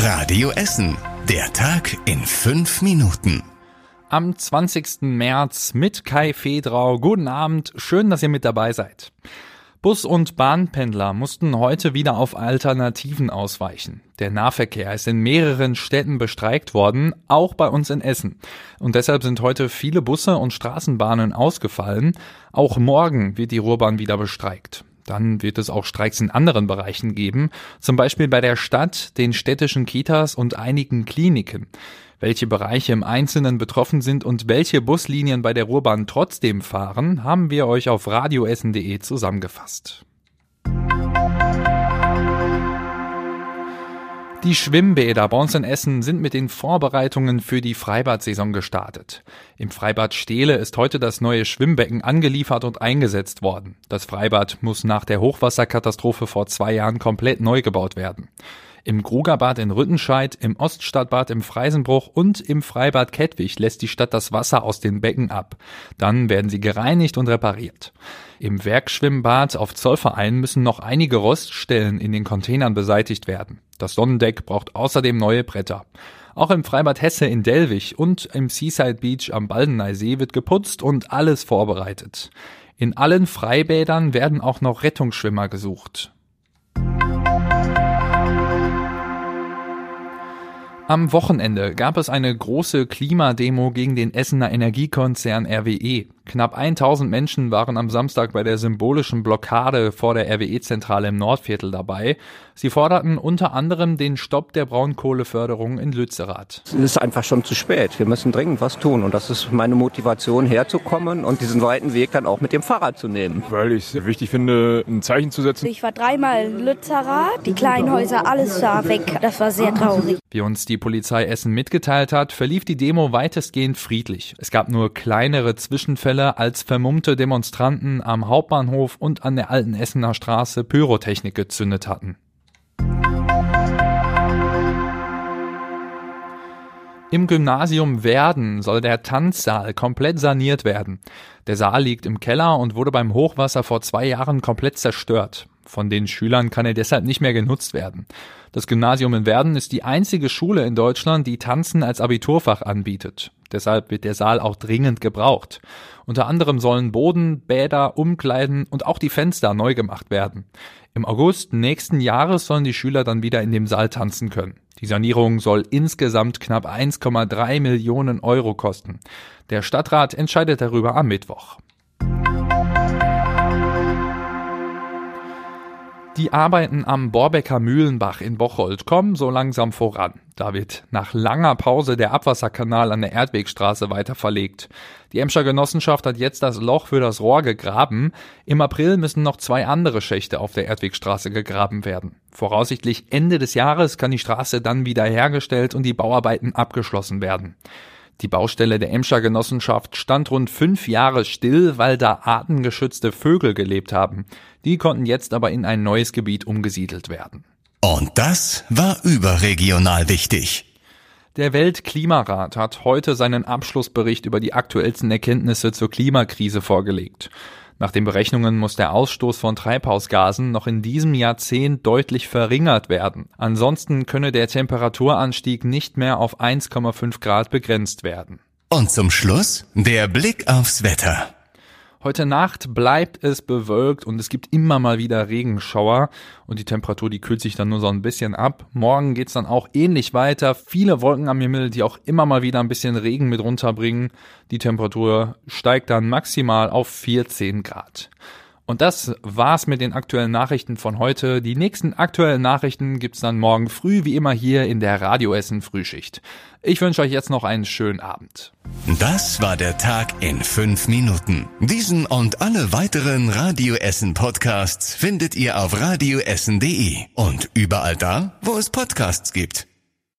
Radio Essen. Der Tag in fünf Minuten. Am 20. März mit Kai Fedrau. Guten Abend. Schön, dass ihr mit dabei seid. Bus- und Bahnpendler mussten heute wieder auf Alternativen ausweichen. Der Nahverkehr ist in mehreren Städten bestreikt worden, auch bei uns in Essen. Und deshalb sind heute viele Busse und Straßenbahnen ausgefallen. Auch morgen wird die Ruhrbahn wieder bestreikt. Dann wird es auch Streiks in anderen Bereichen geben, zum Beispiel bei der Stadt, den städtischen Kitas und einigen Kliniken. Welche Bereiche im Einzelnen betroffen sind und welche Buslinien bei der Ruhrbahn trotzdem fahren, haben wir euch auf radioessen.de zusammengefasst. Die Schwimmbäder bei uns in Essen sind mit den Vorbereitungen für die Freibadsaison gestartet. Im Freibad Stehle ist heute das neue Schwimmbecken angeliefert und eingesetzt worden. Das Freibad muss nach der Hochwasserkatastrophe vor zwei Jahren komplett neu gebaut werden. Im Grugerbad in Rüttenscheid, im Oststadtbad im Freisenbruch und im Freibad Kettwig lässt die Stadt das Wasser aus den Becken ab. Dann werden sie gereinigt und repariert. Im Werkschwimmbad auf Zollverein müssen noch einige Roststellen in den Containern beseitigt werden. Das Sonnendeck braucht außerdem neue Bretter. Auch im Freibad Hesse in Delwig und im Seaside Beach am Baldeneysee wird geputzt und alles vorbereitet. In allen Freibädern werden auch noch Rettungsschwimmer gesucht. Am Wochenende gab es eine große Klimademo gegen den Essener Energiekonzern RWE. Knapp 1000 Menschen waren am Samstag bei der symbolischen Blockade vor der RWE-Zentrale im Nordviertel dabei. Sie forderten unter anderem den Stopp der Braunkohleförderung in Lützerath. Es ist einfach schon zu spät. Wir müssen dringend was tun. Und das ist meine Motivation, herzukommen und diesen weiten Weg dann auch mit dem Fahrrad zu nehmen. Weil ich es wichtig finde, ein Zeichen zu setzen. Ich war dreimal in Lützerath, die kleinen Häuser, alles war weg. Das war sehr traurig. Wie uns die Polizei Essen mitgeteilt hat, verlief die Demo weitestgehend friedlich. Es gab nur kleinere Zwischenfälle, als vermummte Demonstranten am Hauptbahnhof und an der alten Essener Straße Pyrotechnik gezündet hatten. Im Gymnasium Werden soll der Tanzsaal komplett saniert werden. Der Saal liegt im Keller und wurde beim Hochwasser vor zwei Jahren komplett zerstört. Von den Schülern kann er deshalb nicht mehr genutzt werden. Das Gymnasium in Werden ist die einzige Schule in Deutschland, die Tanzen als Abiturfach anbietet. Deshalb wird der Saal auch dringend gebraucht. Unter anderem sollen Boden, Bäder, Umkleiden und auch die Fenster neu gemacht werden. Im August nächsten Jahres sollen die Schüler dann wieder in dem Saal tanzen können. Die Sanierung soll insgesamt knapp 1,3 Millionen Euro kosten. Der Stadtrat entscheidet darüber am Mittwoch. Die Arbeiten am Borbecker Mühlenbach in Bocholt kommen so langsam voran. Da wird nach langer Pause der Abwasserkanal an der Erdwegstraße weiter verlegt. Die Emscher Genossenschaft hat jetzt das Loch für das Rohr gegraben. Im April müssen noch zwei andere Schächte auf der Erdwegstraße gegraben werden. Voraussichtlich Ende des Jahres kann die Straße dann wieder hergestellt und die Bauarbeiten abgeschlossen werden. Die Baustelle der Emscher Genossenschaft stand rund fünf Jahre still, weil da artengeschützte Vögel gelebt haben. Die konnten jetzt aber in ein neues Gebiet umgesiedelt werden. Und das war überregional wichtig. Der Weltklimarat hat heute seinen Abschlussbericht über die aktuellsten Erkenntnisse zur Klimakrise vorgelegt. Nach den Berechnungen muss der Ausstoß von Treibhausgasen noch in diesem Jahrzehnt deutlich verringert werden. Ansonsten könne der Temperaturanstieg nicht mehr auf 1,5 Grad begrenzt werden. Und zum Schluss der Blick aufs Wetter. Heute Nacht bleibt es bewölkt und es gibt immer mal wieder Regenschauer und die Temperatur, die kühlt sich dann nur so ein bisschen ab. Morgen geht's dann auch ähnlich weiter. Viele Wolken am Himmel, die auch immer mal wieder ein bisschen Regen mit runterbringen. Die Temperatur steigt dann maximal auf 14 Grad. Und das war's mit den aktuellen Nachrichten von heute. Die nächsten aktuellen Nachrichten gibt's dann morgen früh, wie immer hier in der Radioessen Frühschicht. Ich wünsche euch jetzt noch einen schönen Abend. Das war der Tag in fünf Minuten. Diesen und alle weiteren Radioessen Podcasts findet ihr auf radioessen.de und überall da, wo es Podcasts gibt.